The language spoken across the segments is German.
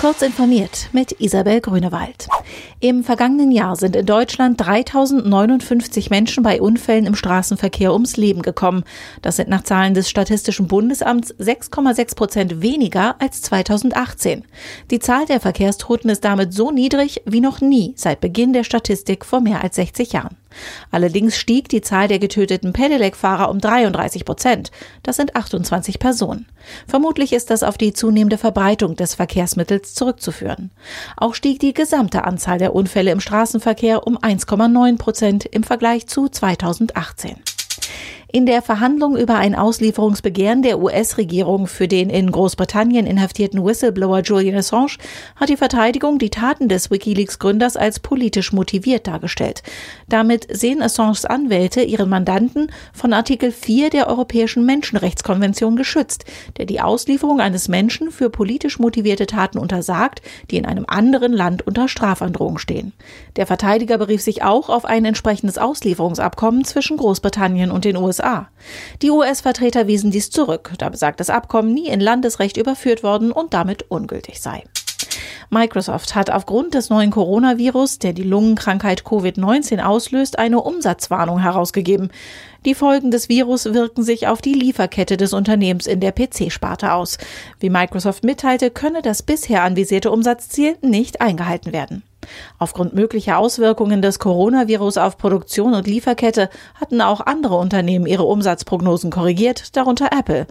Kurz informiert mit Isabel Grünewald. Im vergangenen Jahr sind in Deutschland 3059 Menschen bei Unfällen im Straßenverkehr ums Leben gekommen. Das sind nach Zahlen des Statistischen Bundesamts 6,6 Prozent weniger als 2018. Die Zahl der Verkehrstoten ist damit so niedrig wie noch nie seit Beginn der Statistik vor mehr als 60 Jahren. Allerdings stieg die Zahl der getöteten Pedelec-Fahrer um 33 Prozent. Das sind 28 Personen. Vermutlich ist das auf die zunehmende Verbreitung des Verkehrsmittels zurückzuführen. Auch stieg die gesamte Anzahl der Unfälle im Straßenverkehr um 1,9 Prozent im Vergleich zu 2018. In der Verhandlung über ein Auslieferungsbegehren der US-Regierung für den in Großbritannien inhaftierten Whistleblower Julian Assange hat die Verteidigung die Taten des Wikileaks-Gründers als politisch motiviert dargestellt. Damit sehen Assanges Anwälte ihren Mandanten von Artikel 4 der Europäischen Menschenrechtskonvention geschützt, der die Auslieferung eines Menschen für politisch motivierte Taten untersagt, die in einem anderen Land unter Strafandrohung stehen. Der Verteidiger berief sich auch auf ein entsprechendes Auslieferungsabkommen zwischen Großbritannien und den USA. USA. Die US-Vertreter wiesen dies zurück, da besagtes Abkommen nie in Landesrecht überführt worden und damit ungültig sei. Microsoft hat aufgrund des neuen Coronavirus, der die Lungenkrankheit Covid-19 auslöst, eine Umsatzwarnung herausgegeben. Die Folgen des Virus wirken sich auf die Lieferkette des Unternehmens in der PC-Sparte aus. Wie Microsoft mitteilte, könne das bisher anvisierte Umsatzziel nicht eingehalten werden. Aufgrund möglicher Auswirkungen des Coronavirus auf Produktion und Lieferkette hatten auch andere Unternehmen ihre Umsatzprognosen korrigiert, darunter Apple.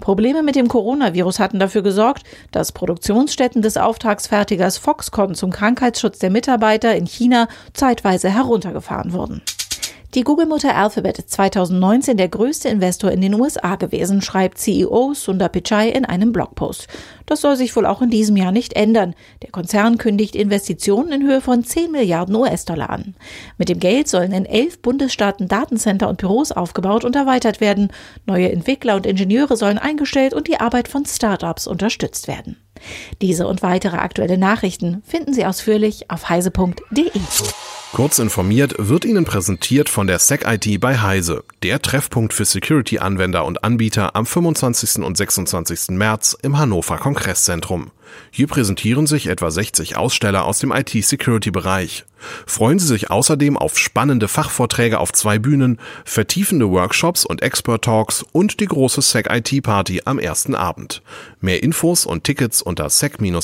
Probleme mit dem Coronavirus hatten dafür gesorgt, dass Produktionsstätten des Auftragsfertigers Foxconn zum Krankheitsschutz der Mitarbeiter in China zeitweise heruntergefahren wurden. Die Google-Mutter Alphabet ist 2019 der größte Investor in den USA gewesen, schreibt CEO Sundar Pichai in einem Blogpost. Das soll sich wohl auch in diesem Jahr nicht ändern. Der Konzern kündigt Investitionen in Höhe von 10 Milliarden US-Dollar an. Mit dem Geld sollen in elf Bundesstaaten Datencenter und Büros aufgebaut und erweitert werden. Neue Entwickler und Ingenieure sollen eingestellt und die Arbeit von Startups unterstützt werden. Diese und weitere aktuelle Nachrichten finden Sie ausführlich auf heise.de. Kurz informiert wird Ihnen präsentiert von der SecIT bei Heise, der Treffpunkt für Security-Anwender und Anbieter am 25. und 26. März im Hannover Kongresszentrum. Hier präsentieren sich etwa 60 Aussteller aus dem IT-Security-Bereich. Freuen Sie sich außerdem auf spannende Fachvorträge auf zwei Bühnen, vertiefende Workshops und Expert-Talks und die große SecIT-Party am ersten Abend. Mehr Infos und Tickets unter sec-it.heise.de.